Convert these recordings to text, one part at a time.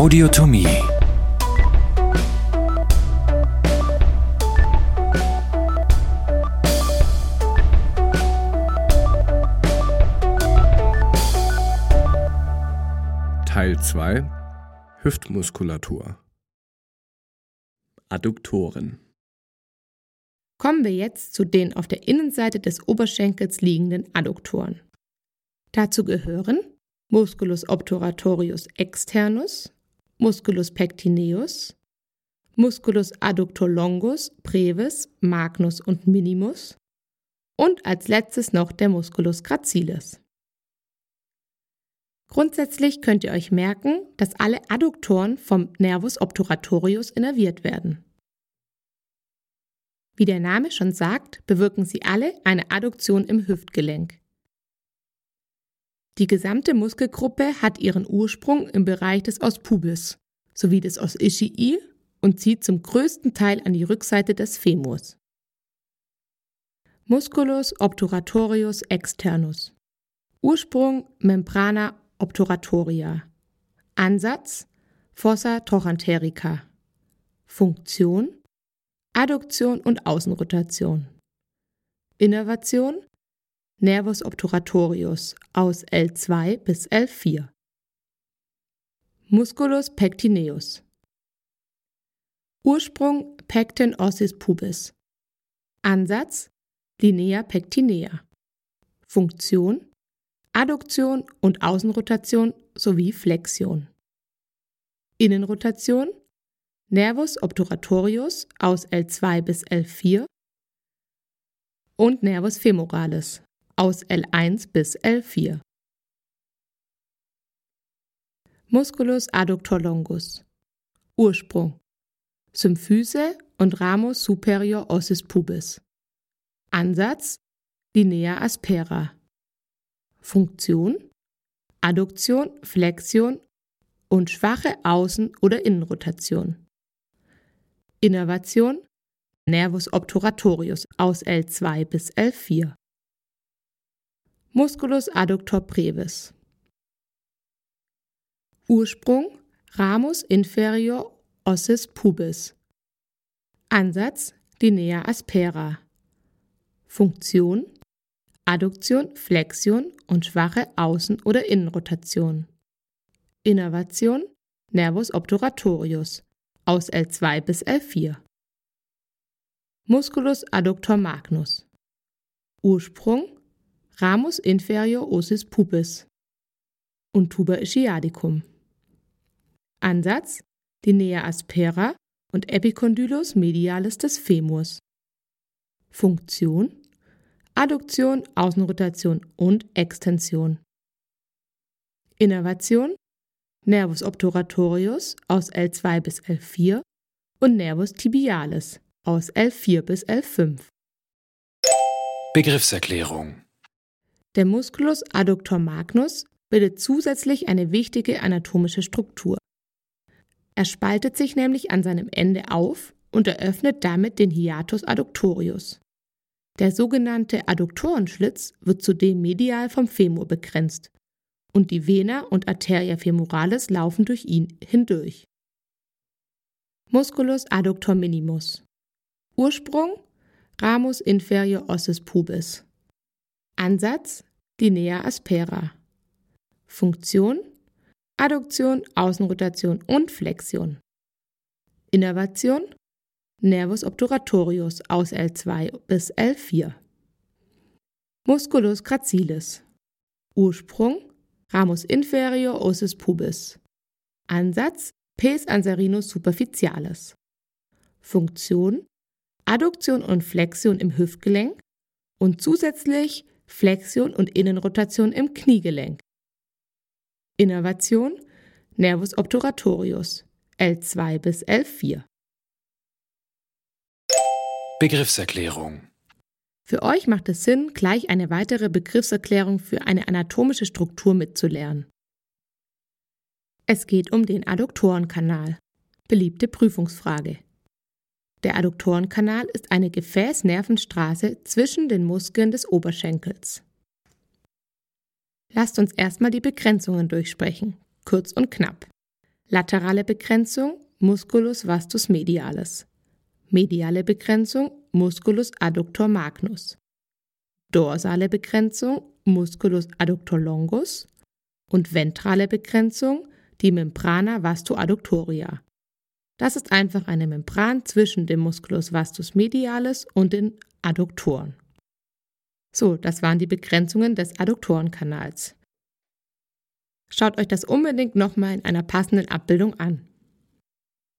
Audiotomie. Teil 2 Hüftmuskulatur Adduktoren Kommen wir jetzt zu den auf der Innenseite des Oberschenkels liegenden Adduktoren. Dazu gehören Musculus obturatorius externus, Musculus pectineus, Musculus adductor longus, brevis, magnus und minimus und als letztes noch der Musculus gracilis. Grundsätzlich könnt ihr euch merken, dass alle Adduktoren vom Nervus obturatorius innerviert werden. Wie der Name schon sagt, bewirken sie alle eine Adduktion im Hüftgelenk. Die gesamte Muskelgruppe hat ihren Ursprung im Bereich des Os pubis sowie des Os ischii und zieht zum größten Teil an die Rückseite des Femurs. Musculus obturatorius externus. Ursprung Membrana obturatoria. Ansatz Fossa trochanterica. Funktion Adduktion und Außenrotation. Innervation Nervus obturatorius aus L2 bis L4. Musculus pectineus. Ursprung Pecten ossis pubis. Ansatz Linea pectinea. Funktion Adduktion und Außenrotation sowie Flexion. Innenrotation Nervus obturatorius aus L2 bis L4 und Nervus femoralis aus L1 bis L4. Musculus adductor longus. Ursprung Symphyse und Ramus superior ossis pubis. Ansatz Linea aspera. Funktion Adduktion, Flexion und schwache Außen- oder Innenrotation. Innervation Nervus obturatorius aus L2 bis L4. Musculus adductor brevis. Ursprung Ramus inferior ossis pubis. Ansatz Linea aspera. Funktion Adduktion, Flexion und schwache Außen- oder Innenrotation. Innervation Nervus obturatorius aus L2 bis L4. Musculus adductor magnus. Ursprung Ramus inferior ossis pubis und Tuba ischiadicum. Ansatz Linea aspera und Epicondylus medialis des Femurs. Funktion Adduktion, Außenrotation und Extension. Innervation Nervus obturatorius aus L2 bis L4 und Nervus tibialis aus L4 bis L5. Begriffserklärung der Musculus adductor magnus bildet zusätzlich eine wichtige anatomische Struktur. Er spaltet sich nämlich an seinem Ende auf und eröffnet damit den Hiatus adductorius. Der sogenannte Adduktorenschlitz wird zudem medial vom Femur begrenzt und die Vena und Arteria femoralis laufen durch ihn hindurch. Musculus adductor minimus. Ursprung Ramus inferior ossis pubis. Ansatz Linea aspera. Funktion Adduktion, Außenrotation und Flexion. Innervation Nervus obturatorius aus L2 bis L4. Musculus gracilis. Ursprung Ramus inferior ossis pubis. Ansatz Pes anserinus superficialis. Funktion Adduktion und Flexion im Hüftgelenk und zusätzlich Flexion und Innenrotation im Kniegelenk. Innervation Nervus obturatorius L2 bis L4. Begriffserklärung Für euch macht es Sinn, gleich eine weitere Begriffserklärung für eine anatomische Struktur mitzulernen. Es geht um den Adduktorenkanal. Beliebte Prüfungsfrage. Der Adduktorenkanal ist eine Gefäßnervenstraße zwischen den Muskeln des Oberschenkels. Lasst uns erstmal die Begrenzungen durchsprechen, kurz und knapp. Laterale Begrenzung Musculus vastus medialis. Mediale Begrenzung Musculus adductor magnus. Dorsale Begrenzung Musculus adductor longus und ventrale Begrenzung die Membrana vastoadductoria. Das ist einfach eine Membran zwischen dem Musculus vastus medialis und den Adduktoren. So, das waren die Begrenzungen des Adduktorenkanals. Schaut euch das unbedingt nochmal in einer passenden Abbildung an.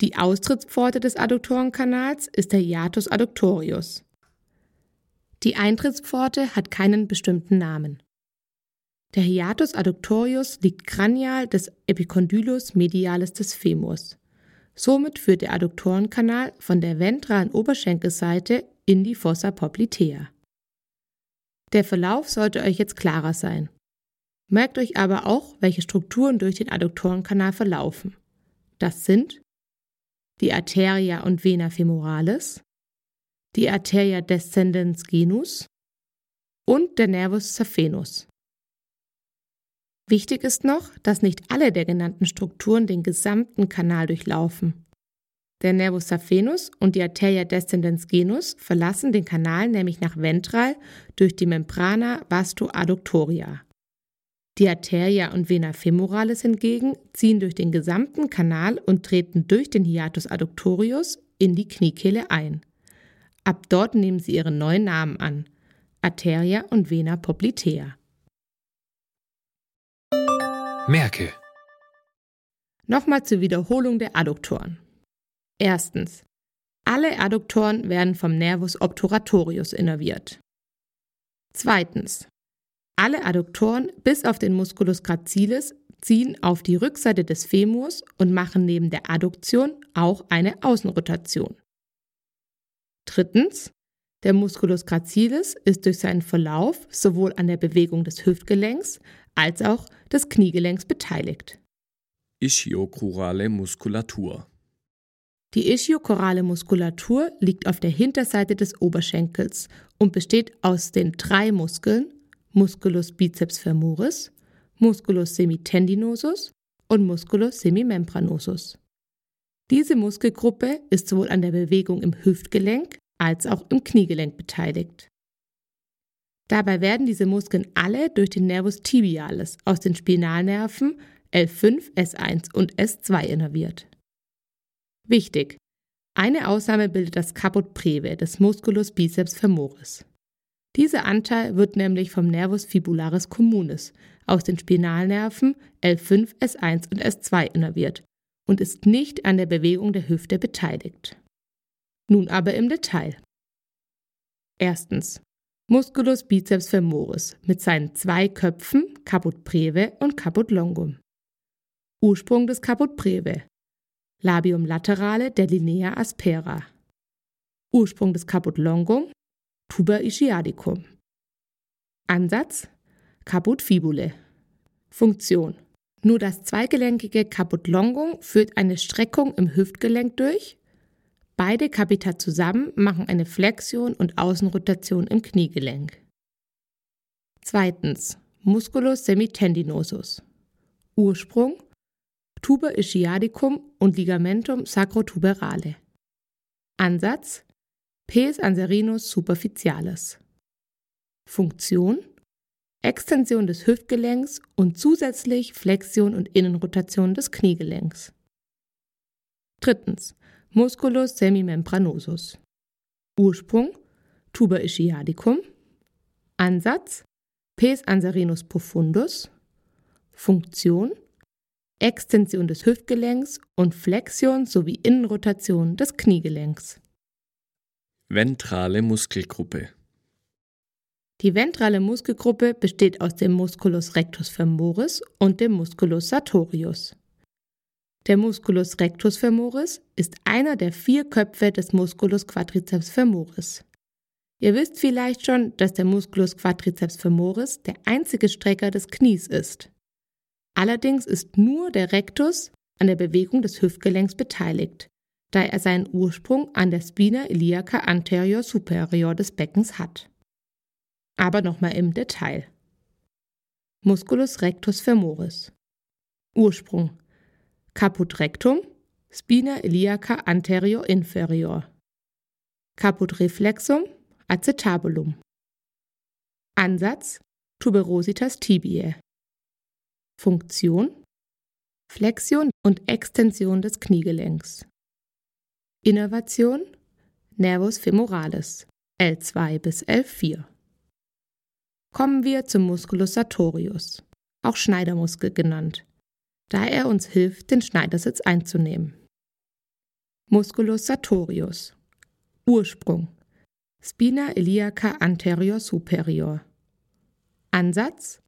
Die Austrittspforte des Adduktorenkanals ist der Hiatus adductorius. Die Eintrittspforte hat keinen bestimmten Namen. Der Hiatus adductorius liegt kranial des Epicondylus medialis des Femurs. Somit führt der Adduktorenkanal von der ventralen Oberschenkelseite in die Fossa poplitea. Der Verlauf sollte euch jetzt klarer sein. Merkt euch aber auch, welche Strukturen durch den Adduktorenkanal verlaufen. Das sind die Arteria und Vena femoralis, die Arteria descendens genus und der Nervus saphenus. Wichtig ist noch, dass nicht alle der genannten Strukturen den gesamten Kanal durchlaufen. Der Nervus saphenus und die Arteria descendens genus verlassen den Kanal nämlich nach ventral durch die Membrana vastoadductoria. Die Arteria und Vena femoralis hingegen ziehen durch den gesamten Kanal und treten durch den Hiatus adductorius in die Kniekehle ein. Ab dort nehmen sie ihren neuen Namen an: Arteria und Vena poplitea. Merke. Nochmal zur Wiederholung der Adduktoren. Erstens. Alle Adduktoren werden vom Nervus obturatorius innerviert. Zweitens. Alle Adduktoren bis auf den Musculus gracilis ziehen auf die Rückseite des Femurs und machen neben der Adduktion auch eine Außenrotation. Drittens. Der Musculus gracilis ist durch seinen Verlauf sowohl an der Bewegung des Hüftgelenks als auch des Kniegelenks beteiligt. Ischiochorale Muskulatur. Die ischiochorale Muskulatur liegt auf der Hinterseite des Oberschenkels und besteht aus den drei Muskeln Musculus biceps femoris, Musculus semitendinosus und Musculus semimembranosus. Diese Muskelgruppe ist sowohl an der Bewegung im Hüftgelenk als auch im Kniegelenk beteiligt. Dabei werden diese Muskeln alle durch den Nervus tibialis aus den Spinalnerven L5, S1 und S2 innerviert. Wichtig! Eine Ausnahme bildet das Caput breve des Musculus biceps femoris. Dieser Anteil wird nämlich vom Nervus fibularis communis aus den Spinalnerven L5, S1 und S2 innerviert und ist nicht an der Bewegung der Hüfte beteiligt. Nun aber im Detail. Erstens. Musculus biceps femoris mit seinen zwei Köpfen Caput breve und Caput longum. Ursprung des Caput breve. Labium laterale der Linea aspera. Ursprung des Caput longum. Tuber ischiadicum. Ansatz Caput fibule. Funktion. Nur das zweigelenkige Caput longum führt eine Streckung im Hüftgelenk durch Beide Kapita zusammen machen eine Flexion und Außenrotation im Kniegelenk. Zweitens. Musculus semitendinosus. Ursprung Tuber ischiadicum und Ligamentum sacrotuberale. Ansatz Pes anserinus superficialis. Funktion Extension des Hüftgelenks und zusätzlich Flexion und Innenrotation des Kniegelenks. Drittens Musculus semimembranosus. Ursprung Tuber ischiadicum. Ansatz Pes anserinus profundus. Funktion Extension des Hüftgelenks und Flexion sowie Innenrotation des Kniegelenks. Ventrale Muskelgruppe. Die ventrale Muskelgruppe besteht aus dem Musculus rectus femoris und dem Musculus sartorius. Der Musculus rectus femoris ist einer der vier Köpfe des Musculus quadriceps femoris. Ihr wisst vielleicht schon, dass der Musculus quadriceps femoris der einzige Strecker des Knies ist. Allerdings ist nur der Rectus an der Bewegung des Hüftgelenks beteiligt, da er seinen Ursprung an der Spina iliaca anterior superior des Beckens hat. Aber nochmal im Detail. Musculus rectus femoris. Ursprung Caput rectum, Spina iliaca anterior inferior. Caput reflexum, acetabulum. Ansatz, Tuberositas tibiae. Funktion, Flexion und Extension des Kniegelenks. Innervation, Nervus femoralis, L2 bis L4. Kommen wir zum Musculus sartorius, auch Schneidermuskel genannt, da er uns hilft, den Schneidersitz einzunehmen. Musculus sartorius. Ursprung. Spina iliaca anterior superior. Ansatz.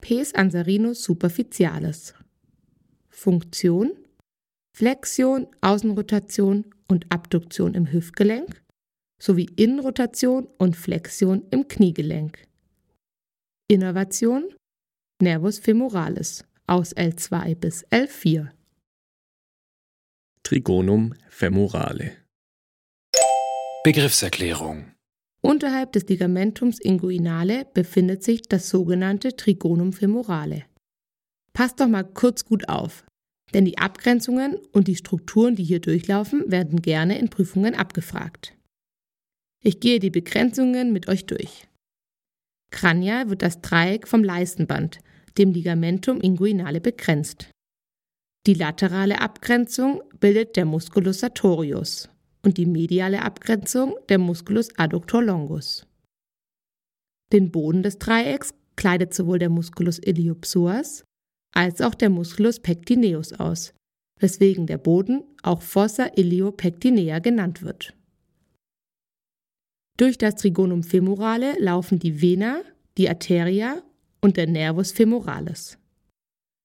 Pes anserinus superficialis. Funktion. Flexion, Außenrotation und Abduktion im Hüftgelenk sowie Innenrotation und Flexion im Kniegelenk. Innervation Nervus femoralis aus L2 bis L4. Trigonum femorale. Begriffserklärung. Unterhalb des Ligamentums inguinale befindet sich das sogenannte Trigonum femorale. Passt doch mal kurz gut auf, denn die Abgrenzungen und die Strukturen, die hier durchlaufen, werden gerne in Prüfungen abgefragt. Ich gehe die Begrenzungen mit euch durch. Kranial wird das Dreieck vom Leistenband, dem Ligamentum inguinale, begrenzt. Die laterale Abgrenzung bildet der Musculus sartorius und die mediale Abgrenzung der Musculus adductor longus. Den Boden des Dreiecks kleidet sowohl der Musculus iliopsoas als auch der Musculus pectineus aus, weswegen der Boden auch Fossa iliopectinea genannt wird. Durch das Trigonum femorale laufen die Vena, die Arteria und der Nervus femoralis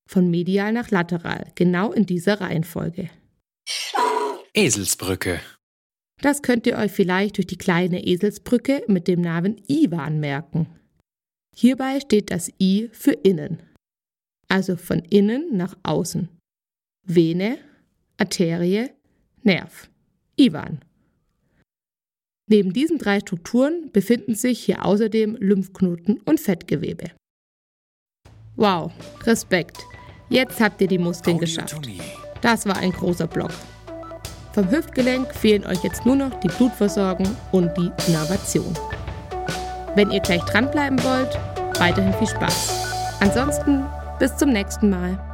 von medial nach lateral, genau in dieser Reihenfolge. Eselsbrücke. Das könnt ihr euch vielleicht durch die kleine Eselsbrücke mit dem Namen Iwan merken. Hierbei steht das I für innen, also von innen nach außen. Vene, Arterie, Nerv. Iwan. Neben diesen drei Strukturen befinden sich hier außerdem Lymphknoten und Fettgewebe. Wow, Respekt. Jetzt habt ihr die Muskeln geschafft. Das war ein großer Block. Vom Hüftgelenk fehlen euch jetzt nur noch die Blutversorgung und die Innervation. Wenn ihr gleich dranbleiben wollt, weiterhin viel Spaß. Ansonsten bis zum nächsten Mal.